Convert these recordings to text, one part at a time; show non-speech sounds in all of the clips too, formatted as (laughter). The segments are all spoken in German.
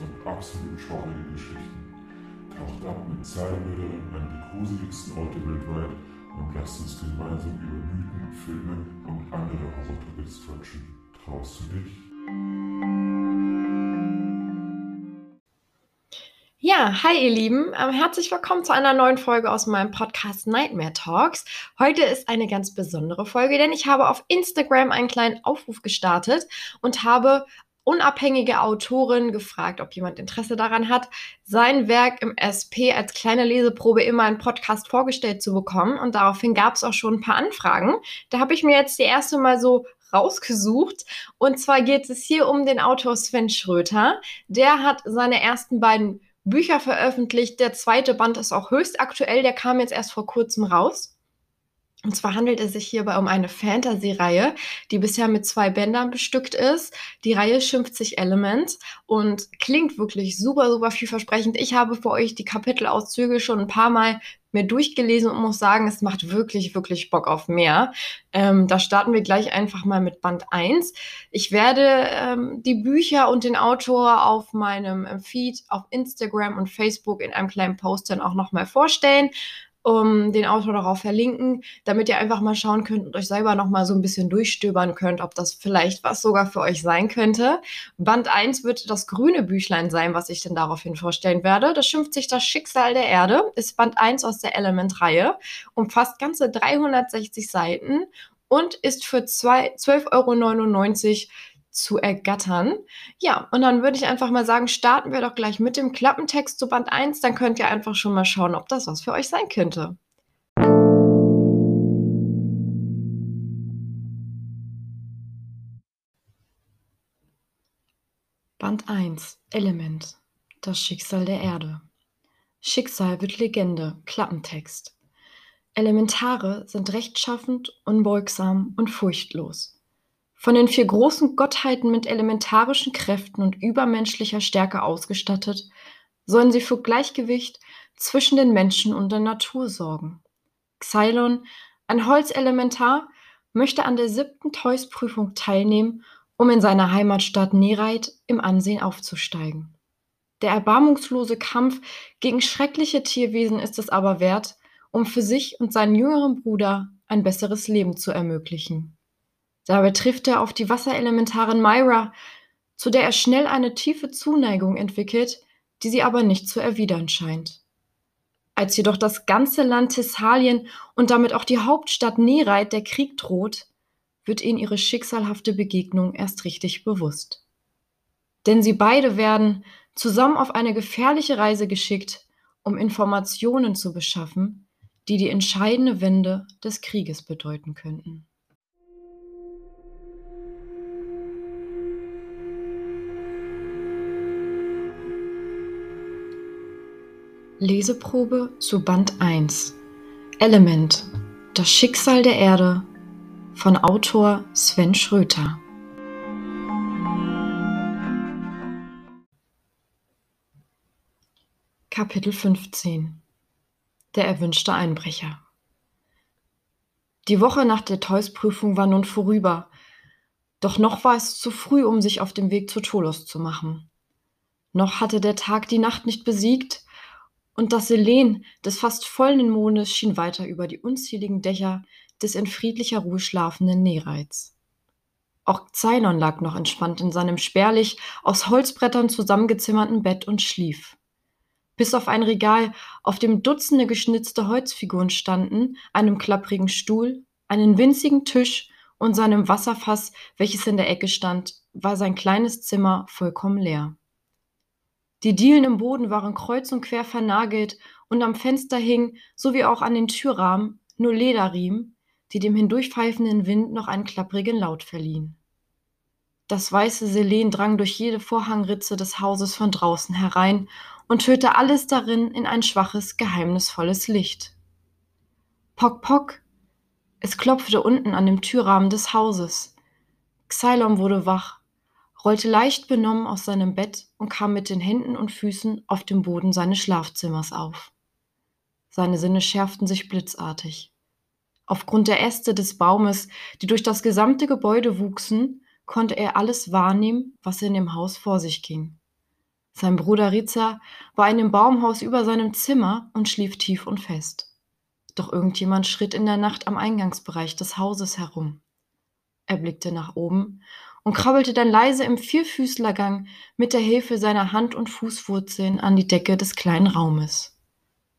Und absolut schaurige Geschichten. Taucht ab mit Zahlmüde an die gruseligsten Orte weltweit und lasst uns gemeinsam über Mythen, Filme und andere Horror-Topics quatschen. Traust du dich? Ja, hi ihr Lieben, ähm, herzlich willkommen zu einer neuen Folge aus meinem Podcast Nightmare Talks. Heute ist eine ganz besondere Folge, denn ich habe auf Instagram einen kleinen Aufruf gestartet und habe unabhängige Autoren gefragt, ob jemand Interesse daran hat, sein Werk im SP als kleine Leseprobe immer im Podcast vorgestellt zu bekommen. Und daraufhin gab es auch schon ein paar Anfragen. Da habe ich mir jetzt die erste mal so rausgesucht. Und zwar geht es hier um den Autor Sven Schröter. Der hat seine ersten beiden Bücher veröffentlicht. Der zweite Band ist auch höchst aktuell. Der kam jetzt erst vor kurzem raus. Und zwar handelt es sich hierbei um eine Fantasy-Reihe, die bisher mit zwei Bändern bestückt ist. Die Reihe schimpft sich Element und klingt wirklich super, super vielversprechend. Ich habe für euch die Kapitelauszüge schon ein paar Mal mir durchgelesen und muss sagen, es macht wirklich, wirklich Bock auf mehr. Ähm, da starten wir gleich einfach mal mit Band 1. Ich werde ähm, die Bücher und den Autor auf meinem Feed auf Instagram und Facebook in einem kleinen Post dann auch nochmal vorstellen um den Autor darauf verlinken, damit ihr einfach mal schauen könnt und euch selber noch mal so ein bisschen durchstöbern könnt, ob das vielleicht was sogar für euch sein könnte. Band 1 wird das grüne Büchlein sein, was ich denn daraufhin vorstellen werde. Das schimpft sich das Schicksal der Erde, ist Band 1 aus der Element-Reihe, umfasst ganze 360 Seiten und ist für 12,99 Euro zu ergattern. Ja, und dann würde ich einfach mal sagen, starten wir doch gleich mit dem Klappentext zu Band 1. Dann könnt ihr einfach schon mal schauen, ob das was für euch sein könnte. Band 1 Element Das Schicksal der Erde Schicksal wird Legende Klappentext Elementare sind rechtschaffend, unbeugsam und furchtlos. Von den vier großen Gottheiten mit elementarischen Kräften und übermenschlicher Stärke ausgestattet, sollen sie für Gleichgewicht zwischen den Menschen und der Natur sorgen. Xylon, ein Holzelementar, möchte an der siebten Teus-Prüfung teilnehmen, um in seiner Heimatstadt Nereit im Ansehen aufzusteigen. Der erbarmungslose Kampf gegen schreckliche Tierwesen ist es aber wert, um für sich und seinen jüngeren Bruder ein besseres Leben zu ermöglichen. Dabei trifft er auf die Wasserelementarin Myra, zu der er schnell eine tiefe Zuneigung entwickelt, die sie aber nicht zu erwidern scheint. Als jedoch das ganze Land Thessalien und damit auch die Hauptstadt Nereit der Krieg droht, wird ihnen ihre schicksalhafte Begegnung erst richtig bewusst. Denn sie beide werden zusammen auf eine gefährliche Reise geschickt, um Informationen zu beschaffen, die die entscheidende Wende des Krieges bedeuten könnten. Leseprobe zu Band 1 Element Das Schicksal der Erde von Autor Sven Schröter. Kapitel 15 Der erwünschte Einbrecher. Die Woche nach der Teus-Prüfung war nun vorüber, doch noch war es zu früh, um sich auf dem Weg zu Tolos zu machen. Noch hatte der Tag die Nacht nicht besiegt, und das Selen des fast vollen Mondes schien weiter über die unzähligen Dächer des in friedlicher Ruhe schlafenden Nereids. Auch Ceylon lag noch entspannt in seinem spärlich aus Holzbrettern zusammengezimmerten Bett und schlief. Bis auf ein Regal, auf dem Dutzende geschnitzte Holzfiguren standen, einem klapprigen Stuhl, einen winzigen Tisch und seinem Wasserfass, welches in der Ecke stand, war sein kleines Zimmer vollkommen leer. Die Dielen im Boden waren kreuz und quer vernagelt und am Fenster hing, sowie auch an den Türrahmen, nur Lederriemen, die dem hindurchpfeifenden Wind noch einen klapprigen Laut verliehen. Das weiße Selen drang durch jede Vorhangritze des Hauses von draußen herein und hüllte alles darin in ein schwaches, geheimnisvolles Licht. Pock, pock! Es klopfte unten an dem Türrahmen des Hauses. Xylon wurde wach rollte leicht benommen aus seinem Bett und kam mit den Händen und Füßen auf dem Boden seines Schlafzimmers auf. Seine Sinne schärften sich blitzartig. Aufgrund der Äste des Baumes, die durch das gesamte Gebäude wuchsen, konnte er alles wahrnehmen, was in dem Haus vor sich ging. Sein Bruder Riza war in dem Baumhaus über seinem Zimmer und schlief tief und fest. Doch irgendjemand schritt in der Nacht am Eingangsbereich des Hauses herum. Er blickte nach oben und krabbelte dann leise im Vierfüßlergang mit der Hilfe seiner Hand- und Fußwurzeln an die Decke des kleinen Raumes.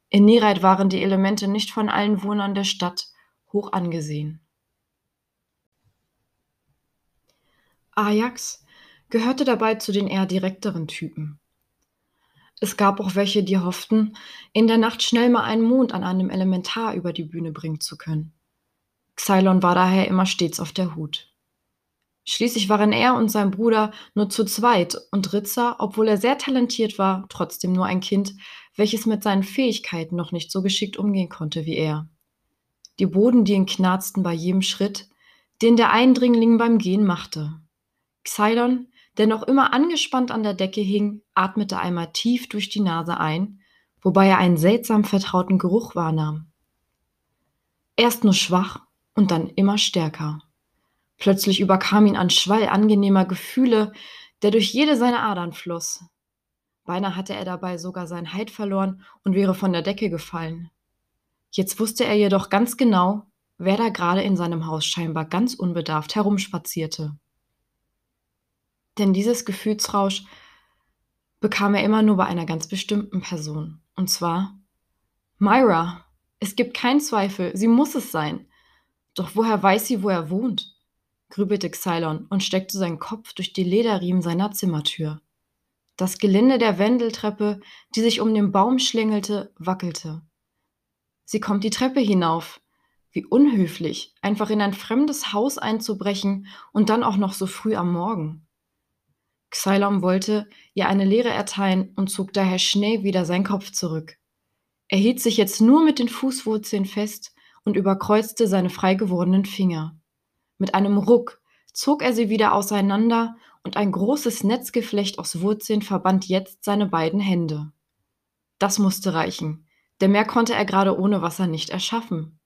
In Nireit waren die Elemente nicht von allen Wohnern der Stadt hoch angesehen. Ajax gehörte dabei zu den eher direkteren Typen. Es gab auch welche, die hofften, in der Nacht schnell mal einen Mond an einem Elementar über die Bühne bringen zu können. Xylon war daher immer stets auf der Hut. Schließlich waren er und sein Bruder nur zu zweit und Ritzer, obwohl er sehr talentiert war, trotzdem nur ein Kind, welches mit seinen Fähigkeiten noch nicht so geschickt umgehen konnte wie er. Die Bodendielen knarzten bei jedem Schritt, den der Eindringling beim Gehen machte. Xylon, der noch immer angespannt an der Decke hing, atmete einmal tief durch die Nase ein, wobei er einen seltsam vertrauten Geruch wahrnahm. Erst nur schwach und dann immer stärker. Plötzlich überkam ihn ein Schwall angenehmer Gefühle, der durch jede seiner Adern floss. Beinahe hatte er dabei sogar sein Heid verloren und wäre von der Decke gefallen. Jetzt wusste er jedoch ganz genau, wer da gerade in seinem Haus scheinbar ganz unbedarft herumspazierte. Denn dieses Gefühlsrausch bekam er immer nur bei einer ganz bestimmten Person. Und zwar Myra. Es gibt keinen Zweifel, sie muss es sein. Doch woher weiß sie, wo er wohnt? Grübelte Xylon und steckte seinen Kopf durch die Lederriemen seiner Zimmertür. Das Gelinde der Wendeltreppe, die sich um den Baum schlängelte, wackelte. Sie kommt die Treppe hinauf. Wie unhöflich, einfach in ein fremdes Haus einzubrechen und dann auch noch so früh am Morgen. Xylom wollte ihr eine Lehre erteilen und zog daher schnell wieder seinen Kopf zurück. Er hielt sich jetzt nur mit den Fußwurzeln fest und überkreuzte seine frei gewordenen Finger. Mit einem Ruck zog er sie wieder auseinander und ein großes Netzgeflecht aus Wurzeln verband jetzt seine beiden Hände. Das musste reichen, denn mehr konnte er gerade ohne Wasser nicht erschaffen.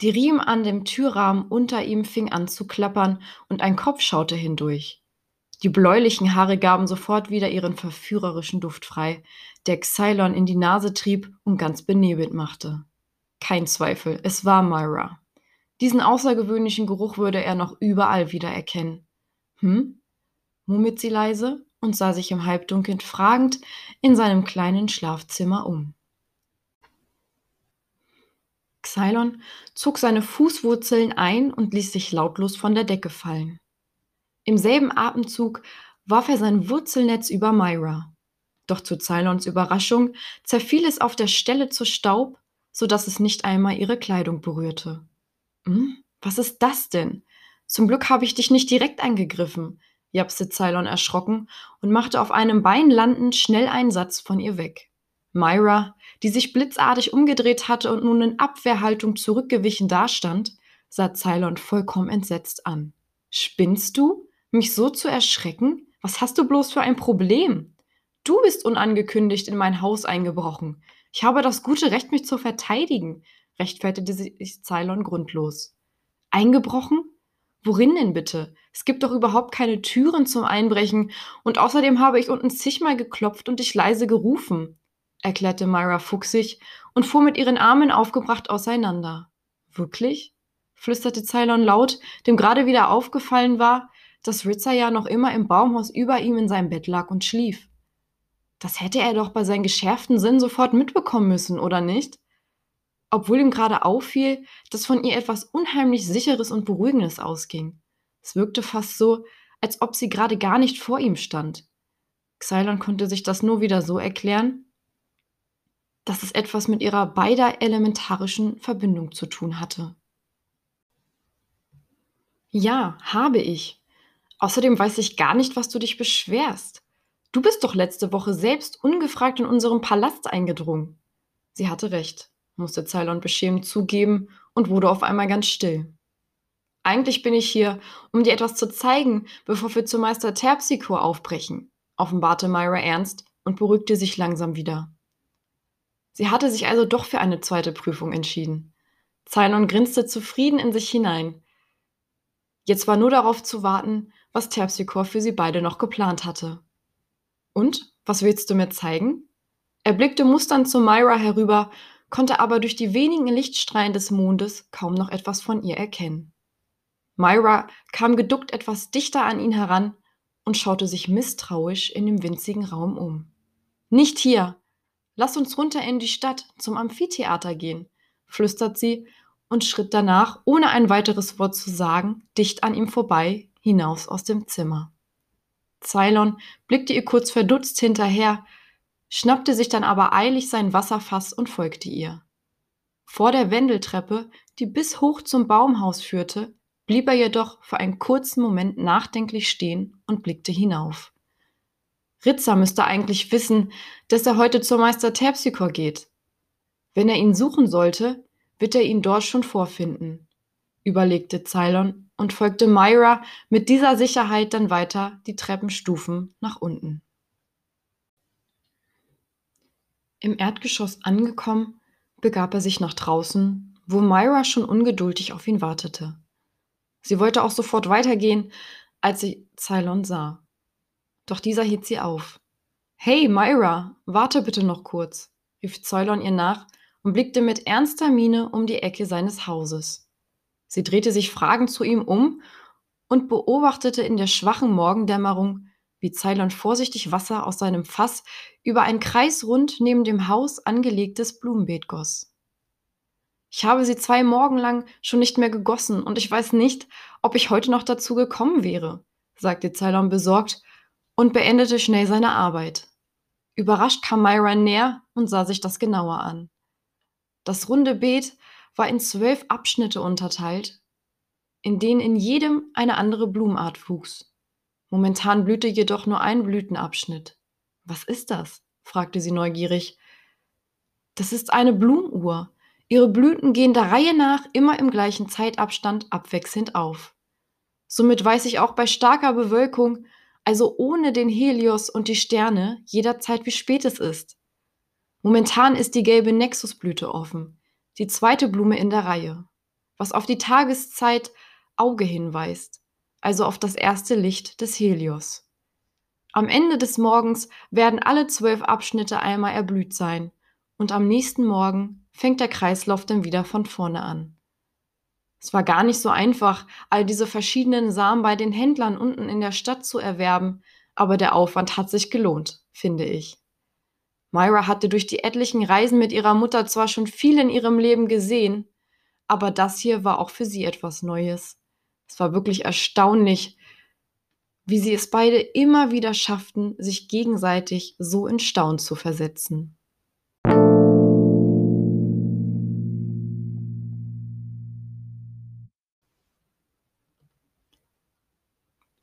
Die Riemen an dem Türrahmen unter ihm fing an zu klappern und ein Kopf schaute hindurch. Die bläulichen Haare gaben sofort wieder ihren verführerischen Duft frei, der Xylon in die Nase trieb und ganz benebelt machte. Kein Zweifel, es war Myra. Diesen außergewöhnlichen Geruch würde er noch überall wiedererkennen. Hm? murmelt sie leise und sah sich im Halbdunkeln fragend in seinem kleinen Schlafzimmer um. Xylon zog seine Fußwurzeln ein und ließ sich lautlos von der Decke fallen. Im selben Atemzug warf er sein Wurzelnetz über Myra. Doch zu Cylons Überraschung zerfiel es auf der Stelle zu Staub, so dass es nicht einmal ihre Kleidung berührte. Hm, was ist das denn? Zum Glück habe ich dich nicht direkt angegriffen, japste Cylon erschrocken und machte auf einem Bein landend schnell einen Satz von ihr weg. Myra, die sich blitzartig umgedreht hatte und nun in Abwehrhaltung zurückgewichen dastand, sah Cylon vollkommen entsetzt an. Spinnst du? Mich so zu erschrecken? Was hast du bloß für ein Problem? Du bist unangekündigt in mein Haus eingebrochen. Ich habe das gute Recht, mich zu verteidigen, rechtfertigte sich Cylon grundlos. Eingebrochen? Worin denn bitte? Es gibt doch überhaupt keine Türen zum Einbrechen und außerdem habe ich unten zigmal geklopft und dich leise gerufen, erklärte Myra fuchsig und fuhr mit ihren Armen aufgebracht auseinander. Wirklich? flüsterte Cylon laut, dem gerade wieder aufgefallen war, dass Ritzer ja noch immer im Baumhaus über ihm in seinem Bett lag und schlief. Das hätte er doch bei seinem geschärften Sinn sofort mitbekommen müssen, oder nicht? Obwohl ihm gerade auffiel, dass von ihr etwas unheimlich Sicheres und Beruhigendes ausging. Es wirkte fast so, als ob sie gerade gar nicht vor ihm stand. Xylon konnte sich das nur wieder so erklären, dass es etwas mit ihrer beider elementarischen Verbindung zu tun hatte. Ja, habe ich, Außerdem weiß ich gar nicht, was du dich beschwerst. Du bist doch letzte Woche selbst ungefragt in unseren Palast eingedrungen. Sie hatte recht, musste Cylon beschämt zugeben und wurde auf einmal ganz still. Eigentlich bin ich hier, um dir etwas zu zeigen, bevor wir zu Meister Terpsichore aufbrechen, offenbarte Myra ernst und beruhigte sich langsam wieder. Sie hatte sich also doch für eine zweite Prüfung entschieden. Cylon grinste zufrieden in sich hinein. Jetzt war nur darauf zu warten, was Terpsichore für sie beide noch geplant hatte. Und? Was willst du mir zeigen? Er blickte musternd zu Myra herüber, konnte aber durch die wenigen Lichtstrahlen des Mondes kaum noch etwas von ihr erkennen. Myra kam geduckt etwas dichter an ihn heran und schaute sich misstrauisch in dem winzigen Raum um. Nicht hier. Lass uns runter in die Stadt zum Amphitheater gehen, flüstert sie und schritt danach, ohne ein weiteres Wort zu sagen, dicht an ihm vorbei, hinaus aus dem Zimmer. Cylon blickte ihr kurz verdutzt hinterher, schnappte sich dann aber eilig sein Wasserfass und folgte ihr. Vor der Wendeltreppe, die bis hoch zum Baumhaus führte, blieb er jedoch für einen kurzen Moment nachdenklich stehen und blickte hinauf. Ritzer müsste eigentlich wissen, dass er heute zur Meister Terpsichor geht. Wenn er ihn suchen sollte, wird er ihn dort schon vorfinden, überlegte Cylon und folgte Myra mit dieser Sicherheit dann weiter die Treppenstufen nach unten. Im Erdgeschoss angekommen, begab er sich nach draußen, wo Myra schon ungeduldig auf ihn wartete. Sie wollte auch sofort weitergehen, als sie Cylon sah. Doch dieser hielt sie auf. Hey, Myra, warte bitte noch kurz, rief Cylon ihr nach und blickte mit ernster Miene um die Ecke seines Hauses. Sie drehte sich fragend zu ihm um und beobachtete in der schwachen Morgendämmerung, wie Ceylon vorsichtig Wasser aus seinem Fass über ein kreisrund neben dem Haus angelegtes Blumenbeet goss. Ich habe sie zwei Morgen lang schon nicht mehr gegossen und ich weiß nicht, ob ich heute noch dazu gekommen wäre, sagte Ceylon besorgt und beendete schnell seine Arbeit. Überrascht kam Myra näher und sah sich das genauer an. Das runde Beet war in zwölf Abschnitte unterteilt, in denen in jedem eine andere Blumenart wuchs. Momentan blühte jedoch nur ein Blütenabschnitt. Was ist das? fragte sie neugierig. Das ist eine Blumenuhr. Ihre Blüten gehen der Reihe nach immer im gleichen Zeitabstand abwechselnd auf. Somit weiß ich auch bei starker Bewölkung, also ohne den Helios und die Sterne, jederzeit wie spät es ist. Momentan ist die gelbe Nexusblüte offen, die zweite Blume in der Reihe, was auf die Tageszeit Auge hinweist also auf das erste Licht des Helios. Am Ende des Morgens werden alle zwölf Abschnitte einmal erblüht sein und am nächsten Morgen fängt der Kreislauf dann wieder von vorne an. Es war gar nicht so einfach, all diese verschiedenen Samen bei den Händlern unten in der Stadt zu erwerben, aber der Aufwand hat sich gelohnt, finde ich. Myra hatte durch die etlichen Reisen mit ihrer Mutter zwar schon viel in ihrem Leben gesehen, aber das hier war auch für sie etwas Neues. Es war wirklich erstaunlich, wie sie es beide immer wieder schafften, sich gegenseitig so in Staunen zu versetzen.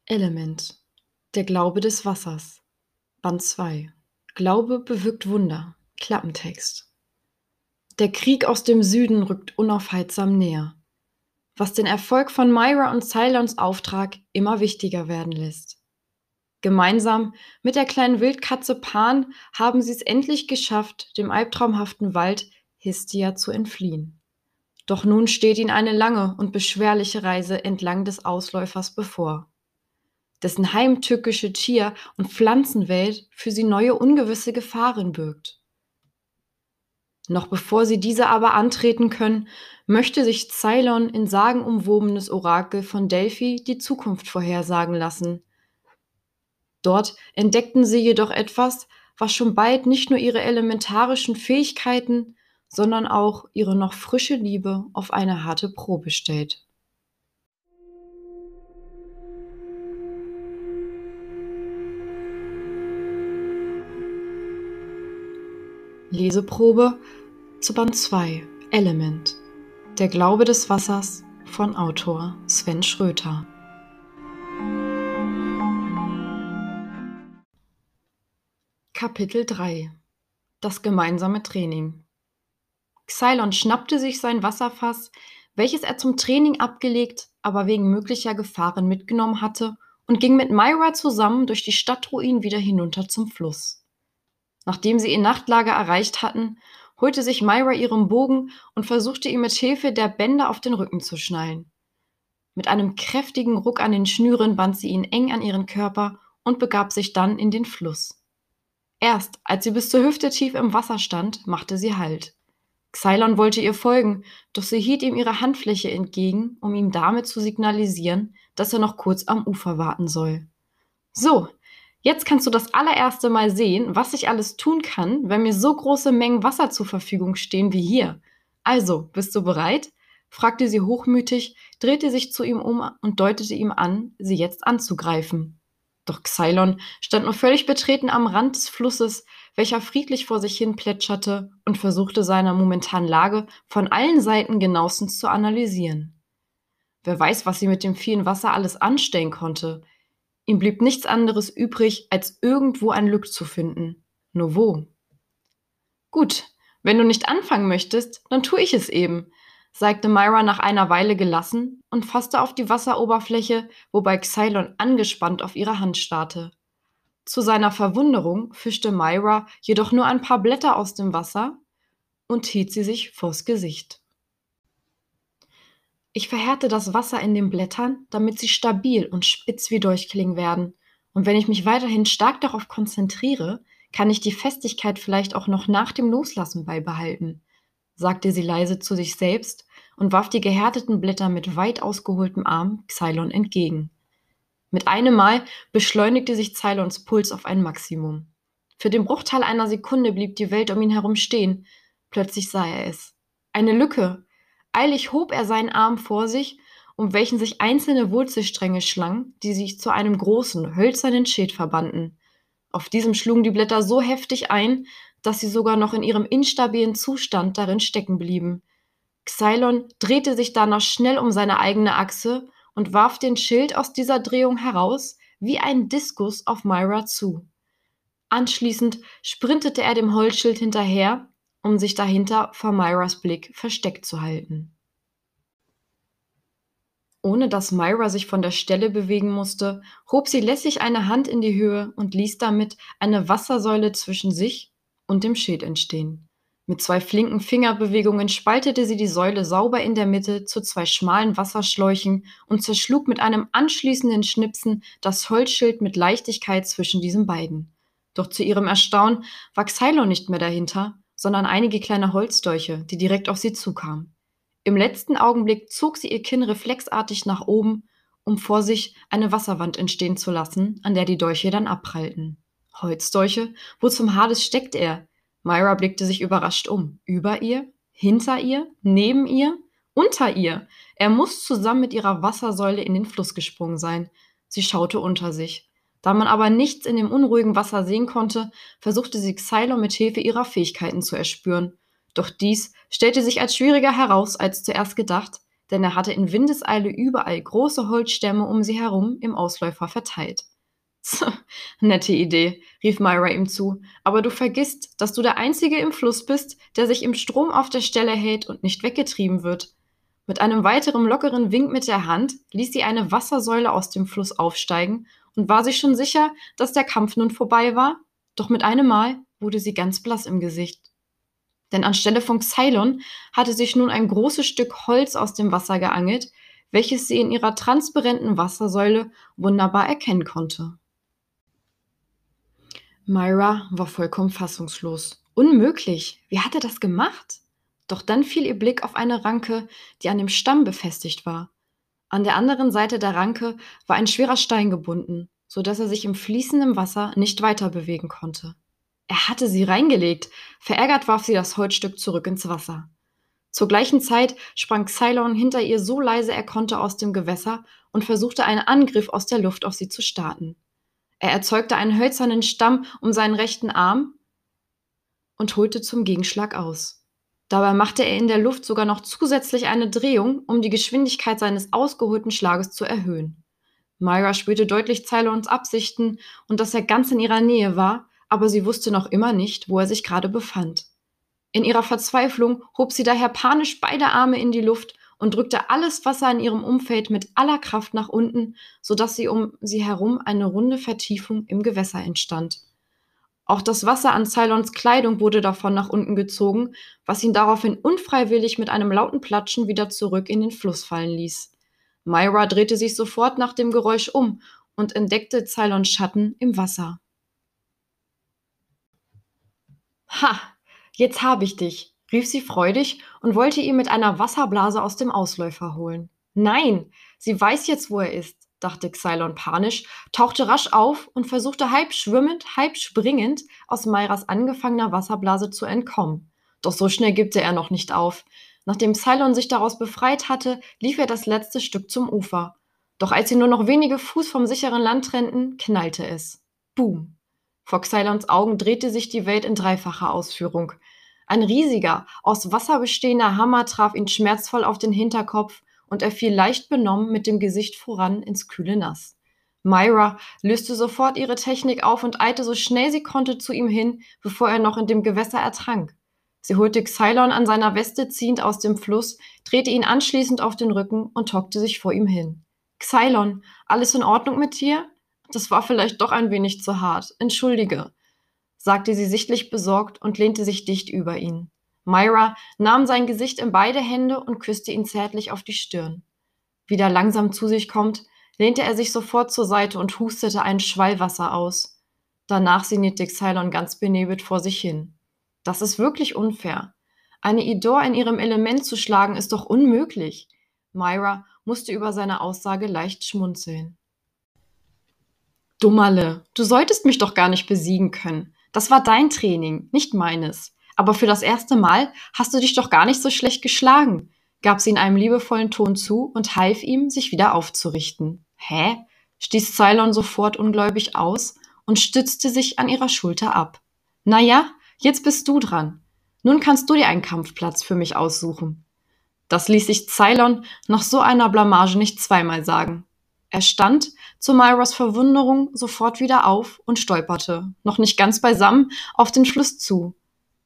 Element. Der Glaube des Wassers. Band 2. Glaube bewirkt Wunder. Klappentext. Der Krieg aus dem Süden rückt unaufhaltsam näher was den Erfolg von Myra und Cylons Auftrag immer wichtiger werden lässt. Gemeinsam mit der kleinen Wildkatze Pan haben sie es endlich geschafft, dem albtraumhaften Wald Histia zu entfliehen. Doch nun steht ihnen eine lange und beschwerliche Reise entlang des Ausläufers bevor, dessen heimtückische Tier- und Pflanzenwelt für sie neue ungewisse Gefahren birgt. Noch bevor sie diese aber antreten können, möchte sich Cylon in sagenumwobenes Orakel von Delphi die Zukunft vorhersagen lassen. Dort entdeckten sie jedoch etwas, was schon bald nicht nur ihre elementarischen Fähigkeiten, sondern auch ihre noch frische Liebe auf eine harte Probe stellt. Leseprobe zu Band 2 Element Der Glaube des Wassers von Autor Sven Schröter Kapitel 3 Das gemeinsame Training Xylon schnappte sich sein Wasserfass, welches er zum Training abgelegt, aber wegen möglicher Gefahren mitgenommen hatte, und ging mit Myra zusammen durch die Stadtruinen wieder hinunter zum Fluss. Nachdem sie ihr Nachtlager erreicht hatten, holte sich Myra ihren Bogen und versuchte ihn mit Hilfe der Bänder auf den Rücken zu schnallen. Mit einem kräftigen Ruck an den Schnüren band sie ihn eng an ihren Körper und begab sich dann in den Fluss. Erst als sie bis zur Hüfte tief im Wasser stand, machte sie Halt. Xylon wollte ihr folgen, doch sie hielt ihm ihre Handfläche entgegen, um ihm damit zu signalisieren, dass er noch kurz am Ufer warten soll. So, jetzt kannst du das allererste Mal sehen, was ich alles tun kann, wenn mir so große Mengen Wasser zur Verfügung stehen wie hier. Also, bist du bereit? fragte sie hochmütig, drehte sich zu ihm um und deutete ihm an, sie jetzt anzugreifen. Doch Xylon stand nur völlig betreten am Rand des Flusses, welcher friedlich vor sich hin plätscherte und versuchte seine momentanen Lage von allen Seiten genauestens zu analysieren. Wer weiß, was sie mit dem vielen Wasser alles anstellen konnte. Ihm blieb nichts anderes übrig, als irgendwo ein Glück zu finden. Nur wo? Gut, wenn du nicht anfangen möchtest, dann tue ich es eben, sagte Myra nach einer Weile gelassen und fasste auf die Wasseroberfläche, wobei Xylon angespannt auf ihre Hand starrte. Zu seiner Verwunderung fischte Myra jedoch nur ein paar Blätter aus dem Wasser und hielt sie sich vors Gesicht. Ich verhärte das Wasser in den Blättern, damit sie stabil und spitz wie Durchklingen werden. Und wenn ich mich weiterhin stark darauf konzentriere, kann ich die Festigkeit vielleicht auch noch nach dem Loslassen beibehalten, sagte sie leise zu sich selbst und warf die gehärteten Blätter mit weit ausgeholtem Arm Xylon entgegen. Mit einem Mal beschleunigte sich Cylons Puls auf ein Maximum. Für den Bruchteil einer Sekunde blieb die Welt um ihn herum stehen. Plötzlich sah er es. Eine Lücke. Eilig hob er seinen Arm vor sich, um welchen sich einzelne Wurzelstränge schlangen, die sich zu einem großen, hölzernen Schild verbanden. Auf diesem schlugen die Blätter so heftig ein, dass sie sogar noch in ihrem instabilen Zustand darin stecken blieben. Xylon drehte sich danach schnell um seine eigene Achse und warf den Schild aus dieser Drehung heraus wie ein Diskus auf Myra zu. Anschließend sprintete er dem Holzschild hinterher, um sich dahinter vor Myras Blick versteckt zu halten. Ohne dass Myra sich von der Stelle bewegen musste, hob sie lässig eine Hand in die Höhe und ließ damit eine Wassersäule zwischen sich und dem Schild entstehen. Mit zwei flinken Fingerbewegungen spaltete sie die Säule sauber in der Mitte zu zwei schmalen Wasserschläuchen und zerschlug mit einem anschließenden Schnipsen das Holzschild mit Leichtigkeit zwischen diesen beiden. Doch zu ihrem Erstaunen war Xylon nicht mehr dahinter, sondern einige kleine Holzdolche, die direkt auf sie zukamen. Im letzten Augenblick zog sie ihr Kinn reflexartig nach oben, um vor sich eine Wasserwand entstehen zu lassen, an der die Dolche dann abprallten. Holzdolche? Wo zum Hades steckt er? Myra blickte sich überrascht um. Über ihr? Hinter ihr? Neben ihr? Unter ihr? Er muss zusammen mit ihrer Wassersäule in den Fluss gesprungen sein. Sie schaute unter sich. Da man aber nichts in dem unruhigen Wasser sehen konnte, versuchte sie Xylon mit Hilfe ihrer Fähigkeiten zu erspüren. Doch dies stellte sich als schwieriger heraus als zuerst gedacht, denn er hatte in Windeseile überall große Holzstämme um sie herum im Ausläufer verteilt. Nette Idee, rief Myra ihm zu, aber du vergisst, dass du der Einzige im Fluss bist, der sich im Strom auf der Stelle hält und nicht weggetrieben wird. Mit einem weiteren lockeren Wink mit der Hand ließ sie eine Wassersäule aus dem Fluss aufsteigen und war sich schon sicher, dass der Kampf nun vorbei war, doch mit einem Mal wurde sie ganz blass im Gesicht. Denn anstelle von Xylon hatte sich nun ein großes Stück Holz aus dem Wasser geangelt, welches sie in ihrer transparenten Wassersäule wunderbar erkennen konnte. Myra war vollkommen fassungslos. Unmöglich. Wie hat er das gemacht? Doch dann fiel ihr Blick auf eine Ranke, die an dem Stamm befestigt war. An der anderen Seite der Ranke war ein schwerer Stein gebunden, so dass er sich im fließenden Wasser nicht weiter bewegen konnte. Er hatte sie reingelegt. Verärgert warf sie das Holzstück zurück ins Wasser. Zur gleichen Zeit sprang Cylon hinter ihr so leise er konnte aus dem Gewässer und versuchte einen Angriff aus der Luft auf sie zu starten. Er erzeugte einen hölzernen Stamm um seinen rechten Arm und holte zum Gegenschlag aus. Dabei machte er in der Luft sogar noch zusätzlich eine Drehung, um die Geschwindigkeit seines ausgeholten Schlages zu erhöhen. Myra spürte deutlich Cylons Absichten und dass er ganz in ihrer Nähe war, aber sie wusste noch immer nicht, wo er sich gerade befand. In ihrer Verzweiflung hob sie daher panisch beide Arme in die Luft und drückte alles Wasser in ihrem Umfeld mit aller Kraft nach unten, sodass sie um sie herum eine runde Vertiefung im Gewässer entstand. Auch das Wasser an Cylons Kleidung wurde davon nach unten gezogen, was ihn daraufhin unfreiwillig mit einem lauten Platschen wieder zurück in den Fluss fallen ließ. Myra drehte sich sofort nach dem Geräusch um und entdeckte Cylons Schatten im Wasser. Ha, jetzt habe ich dich, rief sie freudig und wollte ihn mit einer Wasserblase aus dem Ausläufer holen. Nein, sie weiß jetzt, wo er ist, dachte Xylon panisch, tauchte rasch auf und versuchte halb schwimmend, halb springend aus Myras angefangener Wasserblase zu entkommen. Doch so schnell gibt er noch nicht auf. Nachdem Cylon sich daraus befreit hatte, lief er das letzte Stück zum Ufer. Doch als sie nur noch wenige Fuß vom sicheren Land trennten, knallte es. Boom. Vor Xylons Augen drehte sich die Welt in dreifacher Ausführung. Ein riesiger, aus Wasser bestehender Hammer traf ihn schmerzvoll auf den Hinterkopf und er fiel leicht benommen mit dem Gesicht voran ins kühle Nass. Myra löste sofort ihre Technik auf und eilte so schnell sie konnte zu ihm hin, bevor er noch in dem Gewässer ertrank. Sie holte Xylon an seiner Weste ziehend aus dem Fluss, drehte ihn anschließend auf den Rücken und hockte sich vor ihm hin. Xylon, alles in Ordnung mit dir? Das war vielleicht doch ein wenig zu hart. Entschuldige, sagte sie sichtlich besorgt und lehnte sich dicht über ihn. Myra nahm sein Gesicht in beide Hände und küsste ihn zärtlich auf die Stirn. Wieder langsam zu sich kommt, lehnte er sich sofort zur Seite und hustete ein Schwallwasser aus. Danach sinnierte Xylon ganz benebelt vor sich hin. Das ist wirklich unfair. Eine Idor in ihrem Element zu schlagen, ist doch unmöglich. Myra musste über seine Aussage leicht schmunzeln. Dummerle, du solltest mich doch gar nicht besiegen können. Das war dein Training, nicht meines. Aber für das erste Mal hast du dich doch gar nicht so schlecht geschlagen, gab sie in einem liebevollen Ton zu und half ihm, sich wieder aufzurichten. Hä? stieß Cylon sofort ungläubig aus und stützte sich an ihrer Schulter ab. Na ja, jetzt bist du dran. Nun kannst du dir einen Kampfplatz für mich aussuchen. Das ließ sich Cylon nach so einer Blamage nicht zweimal sagen. Er stand, zu Myras Verwunderung, sofort wieder auf und stolperte, noch nicht ganz beisammen, auf den Fluss zu,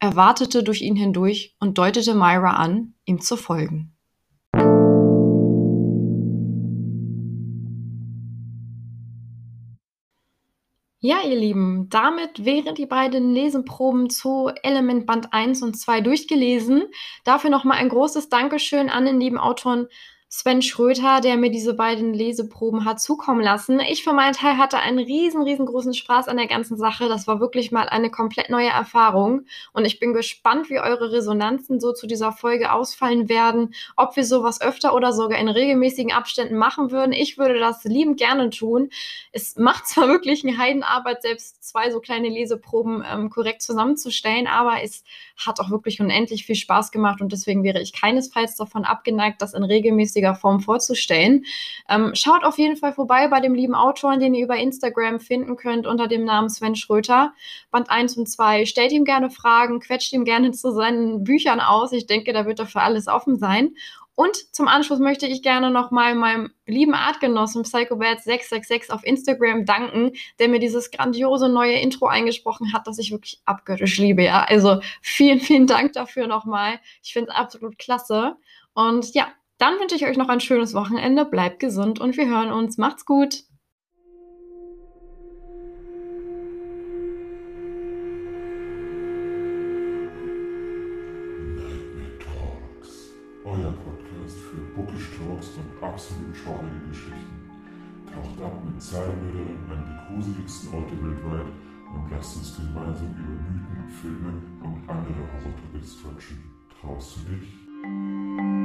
er wartete durch ihn hindurch und deutete Myra an, ihm zu folgen. Ja, ihr Lieben, damit wären die beiden Leseproben zu Element Band 1 und 2 durchgelesen. Dafür nochmal ein großes Dankeschön an den lieben Autoren Sven Schröter, der mir diese beiden Leseproben hat zukommen lassen. Ich für meinen Teil hatte einen riesen, riesengroßen Spaß an der ganzen Sache. Das war wirklich mal eine komplett neue Erfahrung. Und ich bin gespannt, wie eure Resonanzen so zu dieser Folge ausfallen werden. Ob wir sowas öfter oder sogar in regelmäßigen Abständen machen würden. Ich würde das liebend gerne tun. Es macht (laughs) zwar wirklich eine Heidenarbeit, selbst zwei so kleine Leseproben ähm, korrekt zusammenzustellen, aber es hat auch wirklich unendlich viel Spaß gemacht. Und deswegen wäre ich keinesfalls davon abgeneigt, das in regelmäßigen vernünftiger Form vorzustellen. Ähm, schaut auf jeden Fall vorbei bei dem lieben Autor, den ihr über Instagram finden könnt unter dem Namen Sven Schröter. Band 1 und 2. Stellt ihm gerne Fragen, quetscht ihm gerne zu seinen Büchern aus. Ich denke, da wird er für alles offen sein. Und zum Anschluss möchte ich gerne nochmal meinem lieben Artgenossen Psychobad666 auf Instagram danken, der mir dieses grandiose neue Intro eingesprochen hat, das ich wirklich abgöttisch liebe. Ja? Also vielen, vielen Dank dafür nochmal. Ich finde es absolut klasse. Und ja, dann wünsche ich euch noch ein schönes Wochenende, bleibt gesund und wir hören uns. Macht's gut! Absolut schaurige Geschichten. Taucht ab mit Zahlmüllern an die gruseligsten Orte weltweit und lasst uns gemeinsam über Mythen, Filme und andere Horror-Topics quatschen. Traust du dich?